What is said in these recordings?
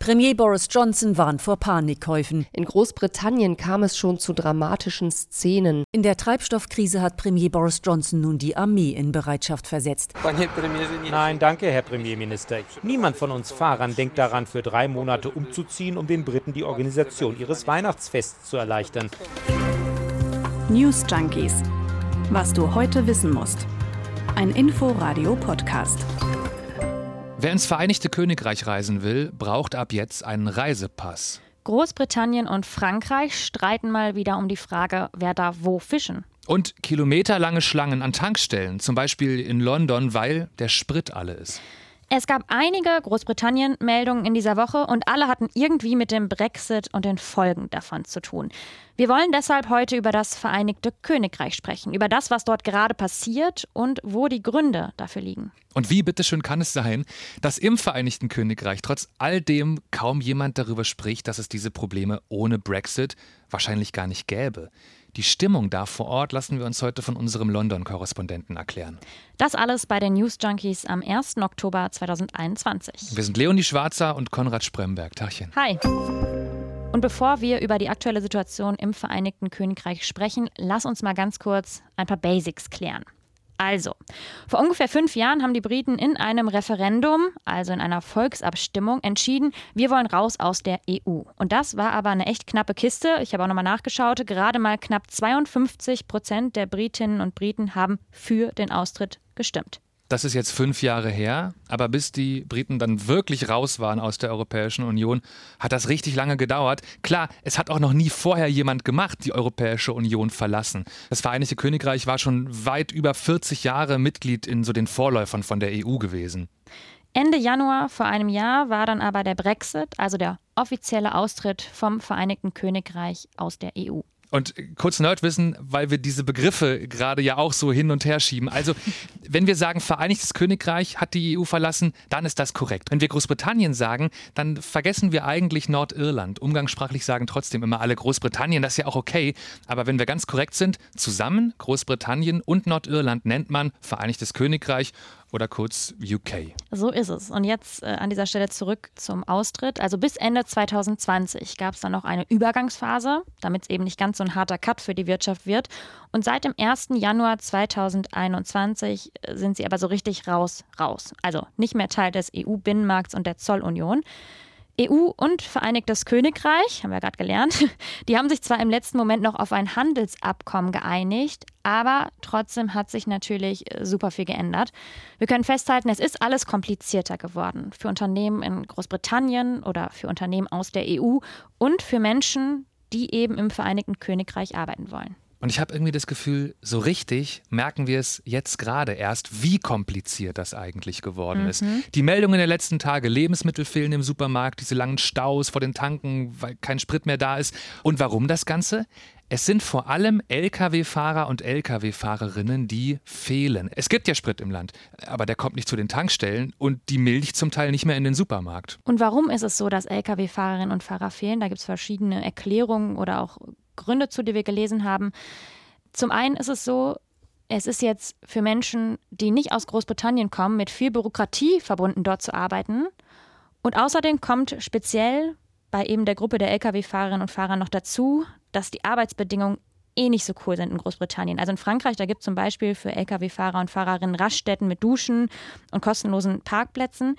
Premier Boris Johnson warnt vor Panikkäufen. In Großbritannien kam es schon zu dramatischen Szenen. In der Treibstoffkrise hat Premier Boris Johnson nun die Armee in Bereitschaft versetzt. Nein, danke, Herr Premierminister. Niemand von uns Fahrern denkt daran, für drei Monate umzuziehen, um den Briten die Organisation ihres Weihnachtsfests zu erleichtern. News Junkies. Was du heute wissen musst. Ein Info-Radio-Podcast. Wer ins Vereinigte Königreich reisen will, braucht ab jetzt einen Reisepass. Großbritannien und Frankreich streiten mal wieder um die Frage, wer da wo fischen. Und kilometerlange Schlangen an Tankstellen, zum Beispiel in London, weil der Sprit alle ist. Es gab einige Großbritannien-Meldungen in dieser Woche und alle hatten irgendwie mit dem Brexit und den Folgen davon zu tun. Wir wollen deshalb heute über das Vereinigte Königreich sprechen, über das, was dort gerade passiert und wo die Gründe dafür liegen. Und wie bitteschön kann es sein, dass im Vereinigten Königreich trotz all dem kaum jemand darüber spricht, dass es diese Probleme ohne Brexit wahrscheinlich gar nicht gäbe? Die Stimmung da vor Ort lassen wir uns heute von unserem London-Korrespondenten erklären. Das alles bei den News Junkies am 1. Oktober 2021. Wir sind Leonie Schwarzer und Konrad Spremberg. Tachchen. Hi. Und bevor wir über die aktuelle Situation im Vereinigten Königreich sprechen, lass uns mal ganz kurz ein paar Basics klären. Also, vor ungefähr fünf Jahren haben die Briten in einem Referendum, also in einer Volksabstimmung, entschieden, wir wollen raus aus der EU. Und das war aber eine echt knappe Kiste. Ich habe auch nochmal nachgeschaut. Gerade mal knapp 52 Prozent der Britinnen und Briten haben für den Austritt gestimmt. Das ist jetzt fünf Jahre her, aber bis die Briten dann wirklich raus waren aus der Europäischen Union, hat das richtig lange gedauert. Klar, es hat auch noch nie vorher jemand gemacht, die Europäische Union verlassen. Das Vereinigte Königreich war schon weit über 40 Jahre Mitglied in so den Vorläufern von der EU gewesen. Ende Januar vor einem Jahr war dann aber der Brexit, also der offizielle Austritt vom Vereinigten Königreich aus der EU. Und kurz Nerdwissen, weil wir diese Begriffe gerade ja auch so hin und her schieben. Also, wenn wir sagen, Vereinigtes Königreich hat die EU verlassen, dann ist das korrekt. Wenn wir Großbritannien sagen, dann vergessen wir eigentlich Nordirland. Umgangssprachlich sagen trotzdem immer alle Großbritannien, das ist ja auch okay. Aber wenn wir ganz korrekt sind, zusammen Großbritannien und Nordirland nennt man Vereinigtes Königreich oder kurz UK. So ist es. Und jetzt äh, an dieser Stelle zurück zum Austritt. Also bis Ende 2020 gab es dann noch eine Übergangsphase, damit es eben nicht ganz so ein harter Cut für die Wirtschaft wird. Und seit dem 1. Januar 2021 äh, sind sie aber so richtig raus, raus. Also nicht mehr Teil des EU-Binnenmarkts und der Zollunion. EU und Vereinigtes Königreich, haben wir gerade gelernt, die haben sich zwar im letzten Moment noch auf ein Handelsabkommen geeinigt, aber trotzdem hat sich natürlich äh, super viel geändert. Wir können festhalten, es ist alles komplizierter geworden für Unternehmen in Großbritannien oder für Unternehmen aus der EU und für Menschen, die eben im Vereinigten Königreich arbeiten wollen. Und ich habe irgendwie das Gefühl, so richtig merken wir es jetzt gerade erst, wie kompliziert das eigentlich geworden mhm. ist. Die Meldungen der letzten Tage, Lebensmittel fehlen im Supermarkt, diese langen Staus vor den Tanken, weil kein Sprit mehr da ist. Und warum das Ganze? Es sind vor allem Lkw-Fahrer und Lkw-Fahrerinnen, die fehlen. Es gibt ja Sprit im Land, aber der kommt nicht zu den Tankstellen und die Milch zum Teil nicht mehr in den Supermarkt. Und warum ist es so, dass Lkw-Fahrerinnen und Fahrer fehlen? Da gibt es verschiedene Erklärungen oder auch Gründe zu, die wir gelesen haben. Zum einen ist es so, es ist jetzt für Menschen, die nicht aus Großbritannien kommen, mit viel Bürokratie verbunden, dort zu arbeiten. Und außerdem kommt speziell bei eben der Gruppe der Lkw-Fahrerinnen und Fahrer noch dazu, dass die Arbeitsbedingungen eh nicht so cool sind in Großbritannien. Also in Frankreich, da gibt es zum Beispiel für Lkw-Fahrer und Fahrerinnen Raststätten mit Duschen und kostenlosen Parkplätzen.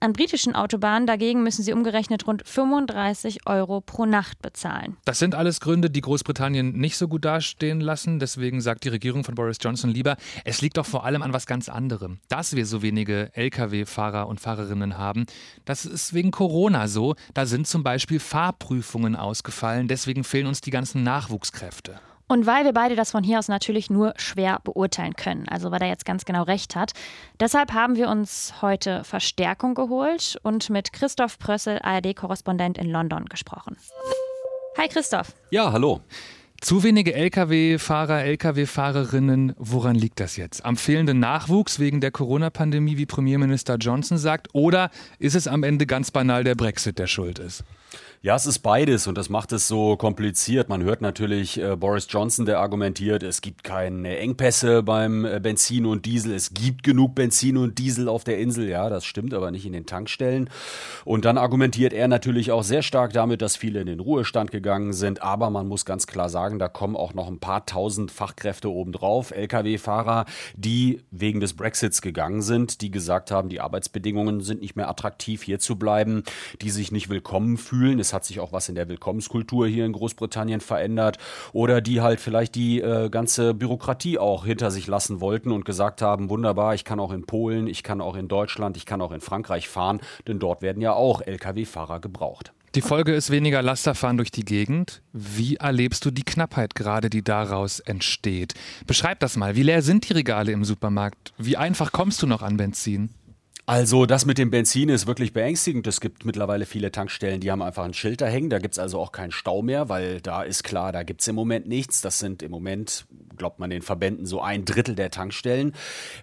An britischen Autobahnen dagegen müssen sie umgerechnet rund 35 Euro pro Nacht bezahlen. Das sind alles Gründe, die Großbritannien nicht so gut dastehen lassen. Deswegen sagt die Regierung von Boris Johnson lieber, es liegt doch vor allem an was ganz anderem. Dass wir so wenige Lkw-Fahrer und Fahrerinnen haben, das ist wegen Corona so. Da sind zum Beispiel Fahrprüfungen ausgefallen. Deswegen fehlen uns die ganzen Nachwuchskräfte. Und weil wir beide das von hier aus natürlich nur schwer beurteilen können, also weil er jetzt ganz genau recht hat, deshalb haben wir uns heute Verstärkung geholt und mit Christoph Prössel, ARD-Korrespondent in London, gesprochen. Hi Christoph. Ja, hallo. Zu wenige Lkw-Fahrer, Lkw-Fahrerinnen, woran liegt das jetzt? Am fehlenden Nachwuchs wegen der Corona-Pandemie, wie Premierminister Johnson sagt, oder ist es am Ende ganz banal der Brexit, der schuld ist? Ja, es ist beides und das macht es so kompliziert. Man hört natürlich äh, Boris Johnson, der argumentiert, es gibt keine Engpässe beim äh, Benzin und Diesel. Es gibt genug Benzin und Diesel auf der Insel. Ja, das stimmt aber nicht in den Tankstellen. Und dann argumentiert er natürlich auch sehr stark damit, dass viele in den Ruhestand gegangen sind. Aber man muss ganz klar sagen, da kommen auch noch ein paar tausend Fachkräfte obendrauf. Lkw-Fahrer, die wegen des Brexits gegangen sind, die gesagt haben, die Arbeitsbedingungen sind nicht mehr attraktiv, hier zu bleiben, die sich nicht willkommen fühlen. Es hat sich auch was in der Willkommenskultur hier in Großbritannien verändert. Oder die halt vielleicht die äh, ganze Bürokratie auch hinter sich lassen wollten und gesagt haben, wunderbar, ich kann auch in Polen, ich kann auch in Deutschland, ich kann auch in Frankreich fahren, denn dort werden ja auch Lkw-Fahrer gebraucht. Die Folge ist weniger Lasterfahren durch die Gegend. Wie erlebst du die Knappheit gerade, die daraus entsteht? Beschreib das mal. Wie leer sind die Regale im Supermarkt? Wie einfach kommst du noch an Benzin? Also das mit dem Benzin ist wirklich beängstigend. Es gibt mittlerweile viele Tankstellen, die haben einfach ein Schild da hängen. Da gibt es also auch keinen Stau mehr, weil da ist klar, da gibt es im Moment nichts. Das sind im Moment, glaubt man den Verbänden, so ein Drittel der Tankstellen.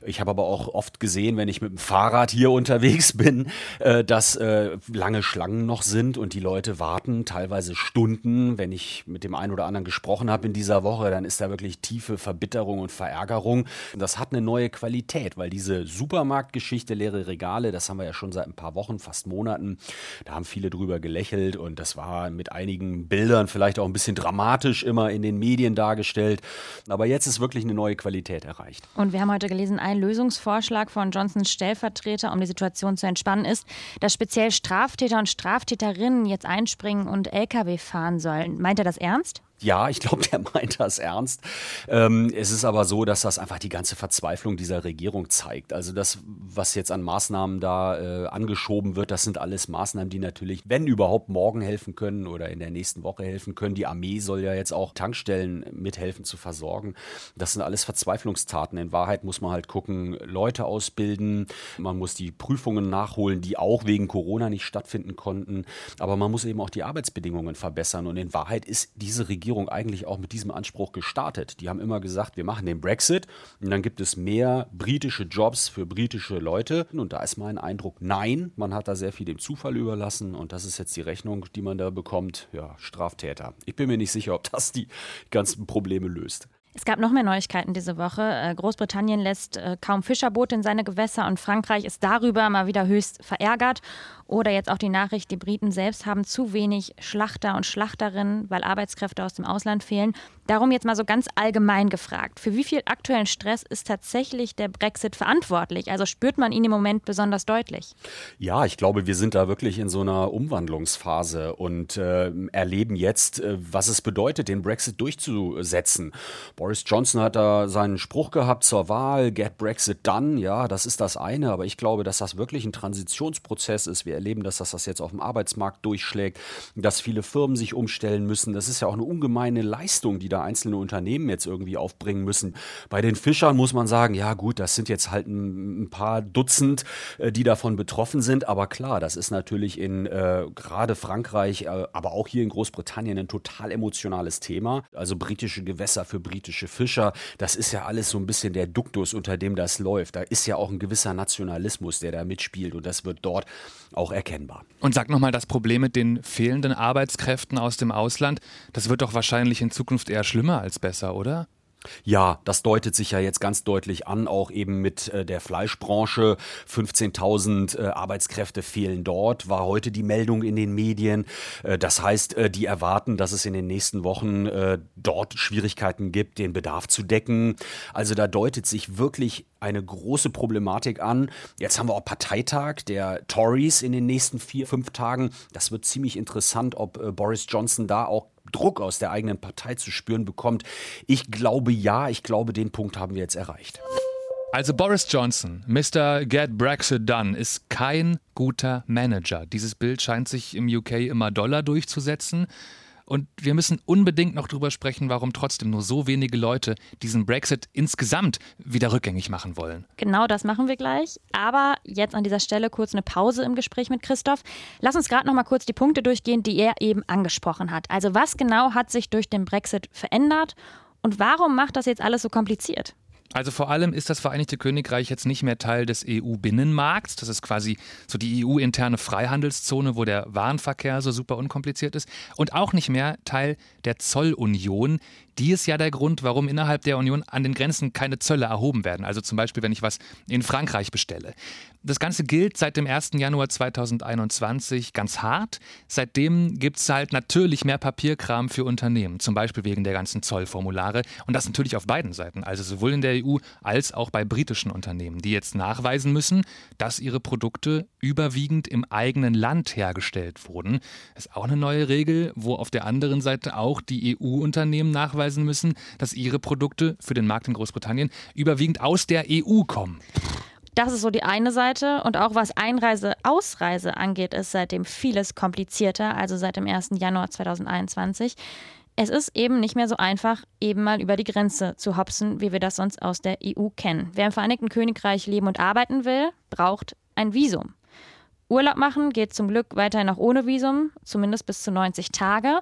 Ich habe aber auch oft gesehen, wenn ich mit dem Fahrrad hier unterwegs bin, äh, dass äh, lange Schlangen noch sind und die Leute warten teilweise Stunden. Wenn ich mit dem einen oder anderen gesprochen habe in dieser Woche, dann ist da wirklich tiefe Verbitterung und Verärgerung. Das hat eine neue Qualität, weil diese Supermarktgeschichte, leere Regale, das haben wir ja schon seit ein paar Wochen, fast Monaten. Da haben viele drüber gelächelt und das war mit einigen Bildern vielleicht auch ein bisschen dramatisch immer in den Medien dargestellt. Aber jetzt ist wirklich eine neue Qualität erreicht. Und wir haben heute gelesen, ein Lösungsvorschlag von Johnsons Stellvertreter, um die Situation zu entspannen, ist, dass speziell Straftäter und Straftäterinnen jetzt einspringen und Lkw fahren sollen. Meint er das ernst? Ja, ich glaube, der meint das ernst. Ähm, es ist aber so, dass das einfach die ganze Verzweiflung dieser Regierung zeigt. Also das, was jetzt an Maßnahmen da äh, angeschoben wird, das sind alles Maßnahmen, die natürlich, wenn überhaupt, morgen helfen können oder in der nächsten Woche helfen können. Die Armee soll ja jetzt auch Tankstellen mithelfen zu versorgen. Das sind alles Verzweiflungstaten. In Wahrheit muss man halt gucken, Leute ausbilden, man muss die Prüfungen nachholen, die auch wegen Corona nicht stattfinden konnten. Aber man muss eben auch die Arbeitsbedingungen verbessern. Und in Wahrheit ist diese Regierung Regierung eigentlich auch mit diesem Anspruch gestartet. Die haben immer gesagt, wir machen den Brexit und dann gibt es mehr britische Jobs für britische Leute. Und da ist mein Eindruck, nein, man hat da sehr viel dem Zufall überlassen und das ist jetzt die Rechnung, die man da bekommt. Ja, Straftäter. Ich bin mir nicht sicher, ob das die ganzen Probleme löst. Es gab noch mehr Neuigkeiten diese Woche. Äh, Großbritannien lässt äh, kaum Fischerboote in seine Gewässer und Frankreich ist darüber mal wieder höchst verärgert. Oder jetzt auch die Nachricht, die Briten selbst haben zu wenig Schlachter und Schlachterinnen, weil Arbeitskräfte aus dem Ausland fehlen. Darum jetzt mal so ganz allgemein gefragt. Für wie viel aktuellen Stress ist tatsächlich der Brexit verantwortlich? Also spürt man ihn im Moment besonders deutlich? Ja, ich glaube, wir sind da wirklich in so einer Umwandlungsphase und äh, erleben jetzt, äh, was es bedeutet, den Brexit durchzusetzen. Boris Johnson hat da seinen Spruch gehabt zur Wahl, get Brexit done. Ja, das ist das eine, aber ich glaube, dass das wirklich ein Transitionsprozess ist. Wir erleben, dass das, das jetzt auf dem Arbeitsmarkt durchschlägt, dass viele Firmen sich umstellen müssen. Das ist ja auch eine ungemeine Leistung, die da einzelne Unternehmen jetzt irgendwie aufbringen müssen. Bei den Fischern muss man sagen, ja gut, das sind jetzt halt ein, ein paar Dutzend, äh, die davon betroffen sind. Aber klar, das ist natürlich in äh, gerade Frankreich, äh, aber auch hier in Großbritannien ein total emotionales Thema. Also britische Gewässer für britische Fischer, das ist ja alles so ein bisschen der Duktus, unter dem das läuft. Da ist ja auch ein gewisser Nationalismus, der da mitspielt und das wird dort auch auch erkennbar. Und sag nochmal, das Problem mit den fehlenden Arbeitskräften aus dem Ausland, das wird doch wahrscheinlich in Zukunft eher schlimmer als besser, oder? Ja, das deutet sich ja jetzt ganz deutlich an, auch eben mit äh, der Fleischbranche. 15.000 äh, Arbeitskräfte fehlen dort, war heute die Meldung in den Medien. Äh, das heißt, die erwarten, dass es in den nächsten Wochen dort Schwierigkeiten gibt, den Bedarf zu decken. Also da deutet sich wirklich eine große Problematik an. Jetzt haben wir auch Parteitag der Tories in den nächsten vier, fünf Tagen. Das wird ziemlich interessant, ob Boris Johnson da auch Druck aus der eigenen Partei zu spüren bekommt. Ich glaube ja, ich glaube, den Punkt haben wir jetzt erreicht. Also Boris Johnson, Mr. Get Brexit Done, ist kein guter Manager. Dieses Bild scheint sich im UK immer doller durchzusetzen. Und wir müssen unbedingt noch drüber sprechen, warum trotzdem nur so wenige Leute diesen Brexit insgesamt wieder rückgängig machen wollen. Genau das machen wir gleich. Aber jetzt an dieser Stelle kurz eine Pause im Gespräch mit Christoph. Lass uns gerade noch mal kurz die Punkte durchgehen, die er eben angesprochen hat. Also was genau hat sich durch den Brexit verändert und warum macht das jetzt alles so kompliziert? Also vor allem ist das Vereinigte Königreich jetzt nicht mehr Teil des EU-Binnenmarkts. Das ist quasi so die EU-interne Freihandelszone, wo der Warenverkehr so super unkompliziert ist. Und auch nicht mehr Teil der Zollunion. Die ist ja der Grund, warum innerhalb der Union an den Grenzen keine Zölle erhoben werden. Also zum Beispiel, wenn ich was in Frankreich bestelle. Das Ganze gilt seit dem 1. Januar 2021 ganz hart. Seitdem gibt es halt natürlich mehr Papierkram für Unternehmen, zum Beispiel wegen der ganzen Zollformulare. Und das natürlich auf beiden Seiten, also sowohl in der EU als auch bei britischen Unternehmen, die jetzt nachweisen müssen, dass ihre Produkte überwiegend im eigenen Land hergestellt wurden. Das ist auch eine neue Regel, wo auf der anderen Seite auch die EU-Unternehmen nachweisen müssen, dass ihre Produkte für den Markt in Großbritannien überwiegend aus der EU kommen. Das ist so die eine Seite. Und auch was Einreise, Ausreise angeht, ist seitdem vieles komplizierter, also seit dem 1. Januar 2021. Es ist eben nicht mehr so einfach, eben mal über die Grenze zu hopsen, wie wir das sonst aus der EU kennen. Wer im Vereinigten Königreich leben und arbeiten will, braucht ein Visum. Urlaub machen geht zum Glück weiterhin auch ohne Visum, zumindest bis zu 90 Tage.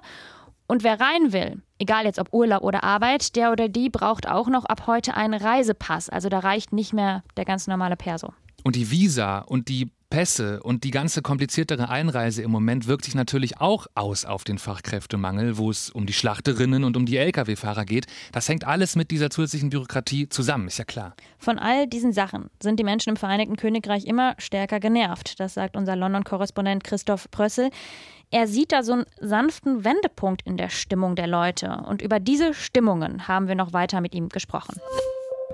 Und wer rein will, egal jetzt ob Urlaub oder Arbeit, der oder die braucht auch noch ab heute einen Reisepass. Also da reicht nicht mehr der ganz normale Perso. Und die Visa und die Pässe und die ganze kompliziertere Einreise im Moment wirkt sich natürlich auch aus auf den Fachkräftemangel, wo es um die Schlachterinnen und um die Lkw-Fahrer geht. Das hängt alles mit dieser zusätzlichen Bürokratie zusammen, ist ja klar. Von all diesen Sachen sind die Menschen im Vereinigten Königreich immer stärker genervt. Das sagt unser London-Korrespondent Christoph Prössel. Er sieht da so einen sanften Wendepunkt in der Stimmung der Leute. Und über diese Stimmungen haben wir noch weiter mit ihm gesprochen.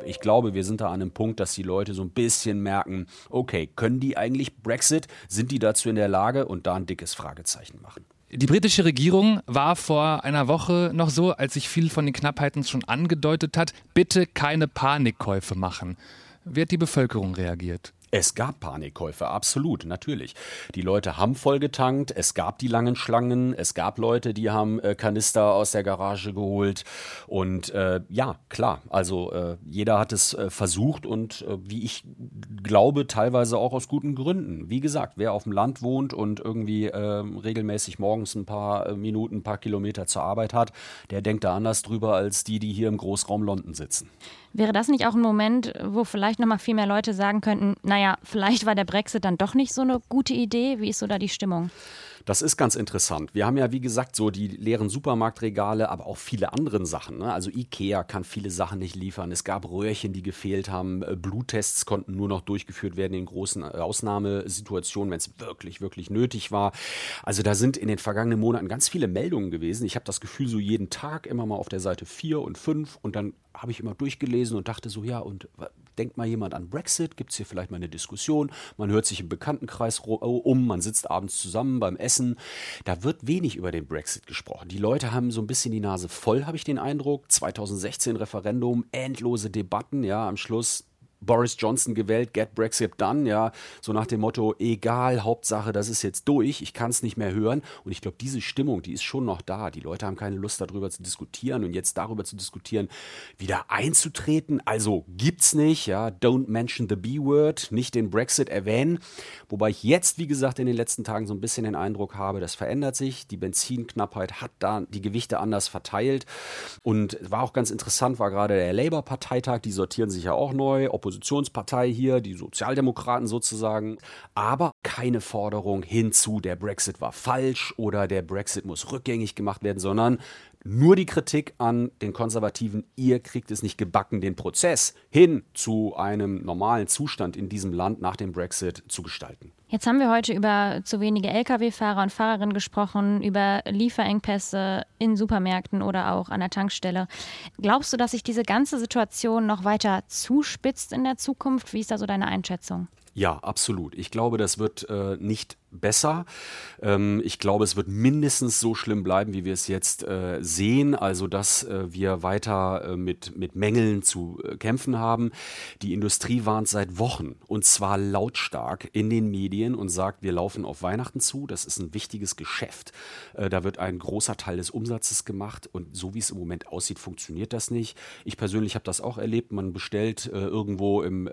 Ich glaube, wir sind da an einem Punkt, dass die Leute so ein bisschen merken, okay, können die eigentlich Brexit? Sind die dazu in der Lage? Und da ein dickes Fragezeichen machen. Die britische Regierung war vor einer Woche noch so, als sich viel von den Knappheiten schon angedeutet hat, bitte keine Panikkäufe machen. Wie hat die Bevölkerung reagiert? Es gab Panikkäufe, absolut, natürlich. Die Leute haben voll getankt, es gab die langen Schlangen, es gab Leute, die haben äh, Kanister aus der Garage geholt. Und äh, ja, klar, also äh, jeder hat es äh, versucht und äh, wie ich glaube, teilweise auch aus guten Gründen. Wie gesagt, wer auf dem Land wohnt und irgendwie ähm, regelmäßig morgens ein paar Minuten, ein paar Kilometer zur Arbeit hat, der denkt da anders drüber als die, die hier im Großraum London sitzen. Wäre das nicht auch ein Moment, wo vielleicht noch mal viel mehr Leute sagen könnten, naja, vielleicht war der Brexit dann doch nicht so eine gute Idee? Wie ist so da die Stimmung? Das ist ganz interessant. Wir haben ja, wie gesagt, so die leeren Supermarktregale, aber auch viele andere Sachen. Ne? Also Ikea kann viele Sachen nicht liefern. Es gab Röhrchen, die gefehlt haben. Äh, Bluttests konnten nur noch durchgeführt werden in großen äh, Ausnahmesituationen, wenn es wirklich, wirklich nötig war. Also da sind in den vergangenen Monaten ganz viele Meldungen gewesen. Ich habe das Gefühl, so jeden Tag immer mal auf der Seite 4 und 5 und dann habe ich immer durchgelesen und dachte so, ja, und denkt mal jemand an Brexit? Gibt es hier vielleicht mal eine Diskussion? Man hört sich im Bekanntenkreis um, man sitzt abends zusammen beim Essen. Da wird wenig über den Brexit gesprochen. Die Leute haben so ein bisschen die Nase voll, habe ich den Eindruck. 2016 Referendum, endlose Debatten, ja, am Schluss Boris Johnson gewählt, get Brexit done, ja, so nach dem Motto, egal, Hauptsache, das ist jetzt durch, ich kann es nicht mehr hören. Und ich glaube, diese Stimmung, die ist schon noch da. Die Leute haben keine Lust darüber zu diskutieren und jetzt darüber zu diskutieren, wieder einzutreten. Also gibt's nicht, ja, don't mention the B-Word, nicht den Brexit erwähnen. Wobei ich jetzt, wie gesagt, in den letzten Tagen so ein bisschen den Eindruck habe, das verändert sich. Die Benzinknappheit hat da die Gewichte anders verteilt. Und war auch ganz interessant, war gerade der Labour-Parteitag, die sortieren sich ja auch neu. Opposition Oppositionspartei hier, die Sozialdemokraten sozusagen, aber keine Forderung hinzu, der Brexit war falsch oder der Brexit muss rückgängig gemacht werden, sondern nur die Kritik an den Konservativen, ihr kriegt es nicht gebacken, den Prozess hin zu einem normalen Zustand in diesem Land nach dem Brexit zu gestalten. Jetzt haben wir heute über zu wenige Lkw-Fahrer und Fahrerinnen gesprochen, über Lieferengpässe in Supermärkten oder auch an der Tankstelle. Glaubst du, dass sich diese ganze Situation noch weiter zuspitzt in der Zukunft? Wie ist da so deine Einschätzung? Ja, absolut. Ich glaube, das wird äh, nicht besser. Ähm, ich glaube, es wird mindestens so schlimm bleiben, wie wir es jetzt äh, sehen, also dass äh, wir weiter äh, mit, mit Mängeln zu äh, kämpfen haben. Die Industrie warnt seit Wochen und zwar lautstark in den Medien und sagt, wir laufen auf Weihnachten zu, das ist ein wichtiges Geschäft. Äh, da wird ein großer Teil des Umsatzes gemacht und so wie es im Moment aussieht, funktioniert das nicht. Ich persönlich habe das auch erlebt, man bestellt äh, irgendwo im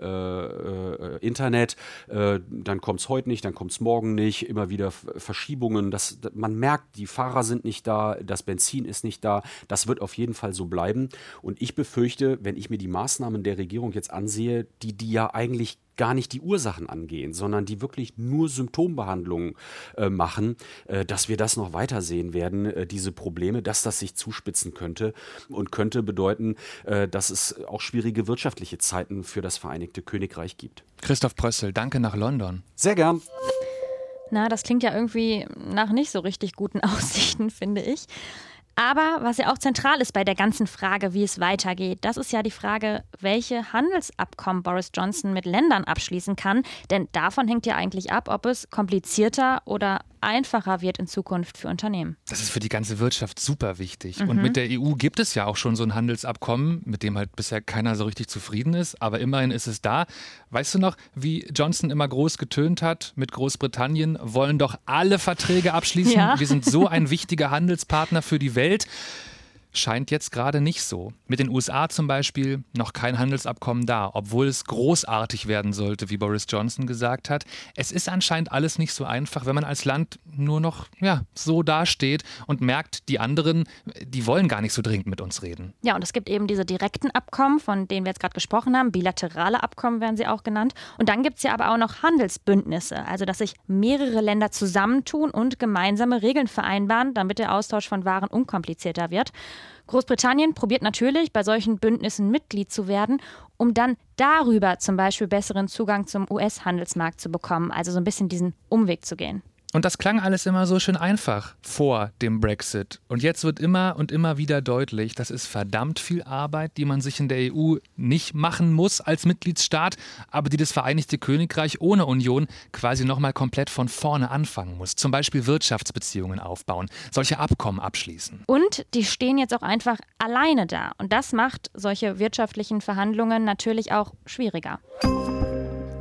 Internet, dann kommt es heute nicht, dann kommt es morgen nicht unordentlich, immer wieder Verschiebungen. Das, man merkt, die Fahrer sind nicht da, das Benzin ist nicht da. Das wird auf jeden Fall so bleiben. Und ich befürchte, wenn ich mir die Maßnahmen der Regierung jetzt ansehe, die die ja eigentlich gar nicht die Ursachen angehen, sondern die wirklich nur Symptombehandlungen äh, machen, äh, dass wir das noch weiter sehen werden, äh, diese Probleme, dass das sich zuspitzen könnte und könnte bedeuten, äh, dass es auch schwierige wirtschaftliche Zeiten für das Vereinigte Königreich gibt. Christoph Prössel, danke nach London. Sehr gern. Na, das klingt ja irgendwie nach nicht so richtig guten Aussichten, finde ich. Aber was ja auch zentral ist bei der ganzen Frage, wie es weitergeht, das ist ja die Frage, welche Handelsabkommen Boris Johnson mit Ländern abschließen kann. Denn davon hängt ja eigentlich ab, ob es komplizierter oder einfacher wird in Zukunft für Unternehmen. Das ist für die ganze Wirtschaft super wichtig. Mhm. Und mit der EU gibt es ja auch schon so ein Handelsabkommen, mit dem halt bisher keiner so richtig zufrieden ist. Aber immerhin ist es da. Weißt du noch, wie Johnson immer groß getönt hat mit Großbritannien, wollen doch alle Verträge abschließen. Ja. Wir sind so ein wichtiger Handelspartner für die Welt scheint jetzt gerade nicht so. Mit den USA zum Beispiel noch kein Handelsabkommen da, obwohl es großartig werden sollte, wie Boris Johnson gesagt hat. Es ist anscheinend alles nicht so einfach, wenn man als Land nur noch ja, so dasteht und merkt, die anderen, die wollen gar nicht so dringend mit uns reden. Ja, und es gibt eben diese direkten Abkommen, von denen wir jetzt gerade gesprochen haben. Bilaterale Abkommen werden sie auch genannt. Und dann gibt es ja aber auch noch Handelsbündnisse, also dass sich mehrere Länder zusammentun und gemeinsame Regeln vereinbaren, damit der Austausch von Waren unkomplizierter wird. Großbritannien probiert natürlich, bei solchen Bündnissen Mitglied zu werden, um dann darüber zum Beispiel besseren Zugang zum US-Handelsmarkt zu bekommen, also so ein bisschen diesen Umweg zu gehen. Und das klang alles immer so schön einfach vor dem Brexit. Und jetzt wird immer und immer wieder deutlich, das ist verdammt viel Arbeit, die man sich in der EU nicht machen muss als Mitgliedsstaat, aber die das Vereinigte Königreich ohne Union quasi nochmal komplett von vorne anfangen muss. Zum Beispiel Wirtschaftsbeziehungen aufbauen, solche Abkommen abschließen. Und die stehen jetzt auch einfach alleine da. Und das macht solche wirtschaftlichen Verhandlungen natürlich auch schwieriger.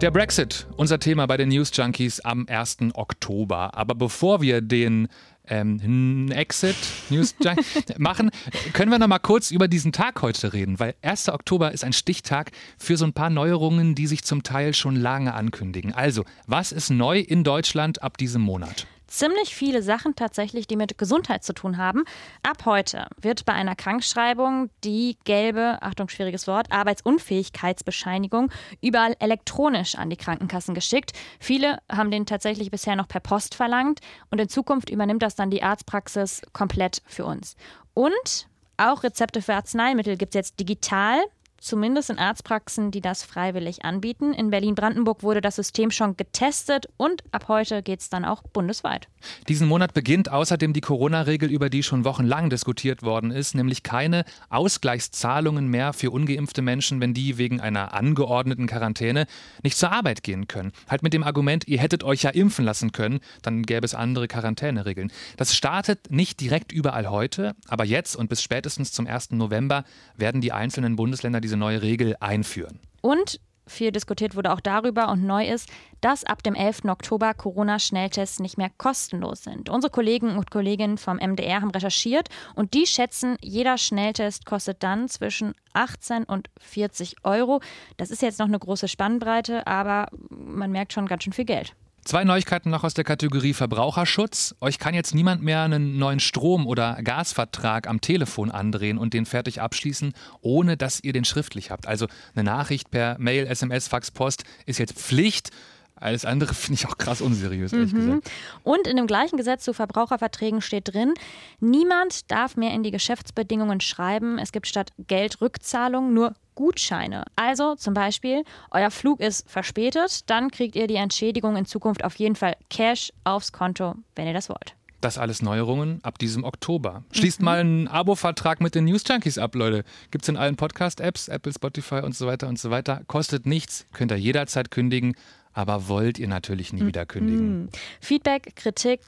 Der Brexit, unser Thema bei den News Junkies am 1. Oktober. Aber bevor wir den ähm, Exit News machen, können wir noch mal kurz über diesen Tag heute reden, weil 1. Oktober ist ein Stichtag für so ein paar Neuerungen, die sich zum Teil schon lange ankündigen. Also, was ist neu in Deutschland ab diesem Monat? Ziemlich viele Sachen tatsächlich, die mit Gesundheit zu tun haben. Ab heute wird bei einer Krankschreibung die gelbe, Achtung, schwieriges Wort, Arbeitsunfähigkeitsbescheinigung überall elektronisch an die Krankenkassen geschickt. Viele haben den tatsächlich bisher noch per Post verlangt und in Zukunft übernimmt das dann die Arztpraxis komplett für uns. Und auch Rezepte für Arzneimittel gibt es jetzt digital zumindest in Arztpraxen, die das freiwillig anbieten. In Berlin-Brandenburg wurde das System schon getestet und ab heute geht es dann auch bundesweit. Diesen Monat beginnt außerdem die Corona-Regel, über die schon wochenlang diskutiert worden ist, nämlich keine Ausgleichszahlungen mehr für ungeimpfte Menschen, wenn die wegen einer angeordneten Quarantäne nicht zur Arbeit gehen können. Halt mit dem Argument, ihr hättet euch ja impfen lassen können, dann gäbe es andere Quarantäneregeln. Das startet nicht direkt überall heute, aber jetzt und bis spätestens zum 1. November werden die einzelnen Bundesländer diese neue Regel einführen. Und viel diskutiert wurde auch darüber und neu ist, dass ab dem 11. Oktober Corona-Schnelltests nicht mehr kostenlos sind. Unsere Kollegen und Kolleginnen vom MDR haben recherchiert und die schätzen, jeder Schnelltest kostet dann zwischen 18 und 40 Euro. Das ist jetzt noch eine große Spannbreite, aber man merkt schon ganz schön viel Geld. Zwei Neuigkeiten noch aus der Kategorie Verbraucherschutz. Euch kann jetzt niemand mehr einen neuen Strom- oder Gasvertrag am Telefon andrehen und den fertig abschließen, ohne dass ihr den schriftlich habt. Also eine Nachricht per Mail, SMS, Fax, Post ist jetzt Pflicht. Alles andere finde ich auch krass unseriös, ehrlich mhm. gesagt. Und in dem gleichen Gesetz zu Verbraucherverträgen steht drin, niemand darf mehr in die Geschäftsbedingungen schreiben, es gibt statt Geldrückzahlung nur Gutscheine. Also zum Beispiel, euer Flug ist verspätet, dann kriegt ihr die Entschädigung in Zukunft auf jeden Fall Cash aufs Konto, wenn ihr das wollt. Das alles Neuerungen ab diesem Oktober. Schließt mhm. mal einen Abo-Vertrag mit den News Junkies ab, Leute. Gibt es in allen Podcast-Apps, Apple, Spotify und so weiter und so weiter. Kostet nichts, könnt ihr jederzeit kündigen, aber wollt ihr natürlich nie mhm. wieder kündigen. Feedback, Kritik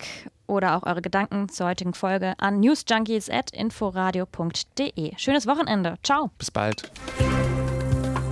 oder auch eure Gedanken zur heutigen Folge an newsjunkies.inforadio.de. Schönes Wochenende. Ciao. Bis bald.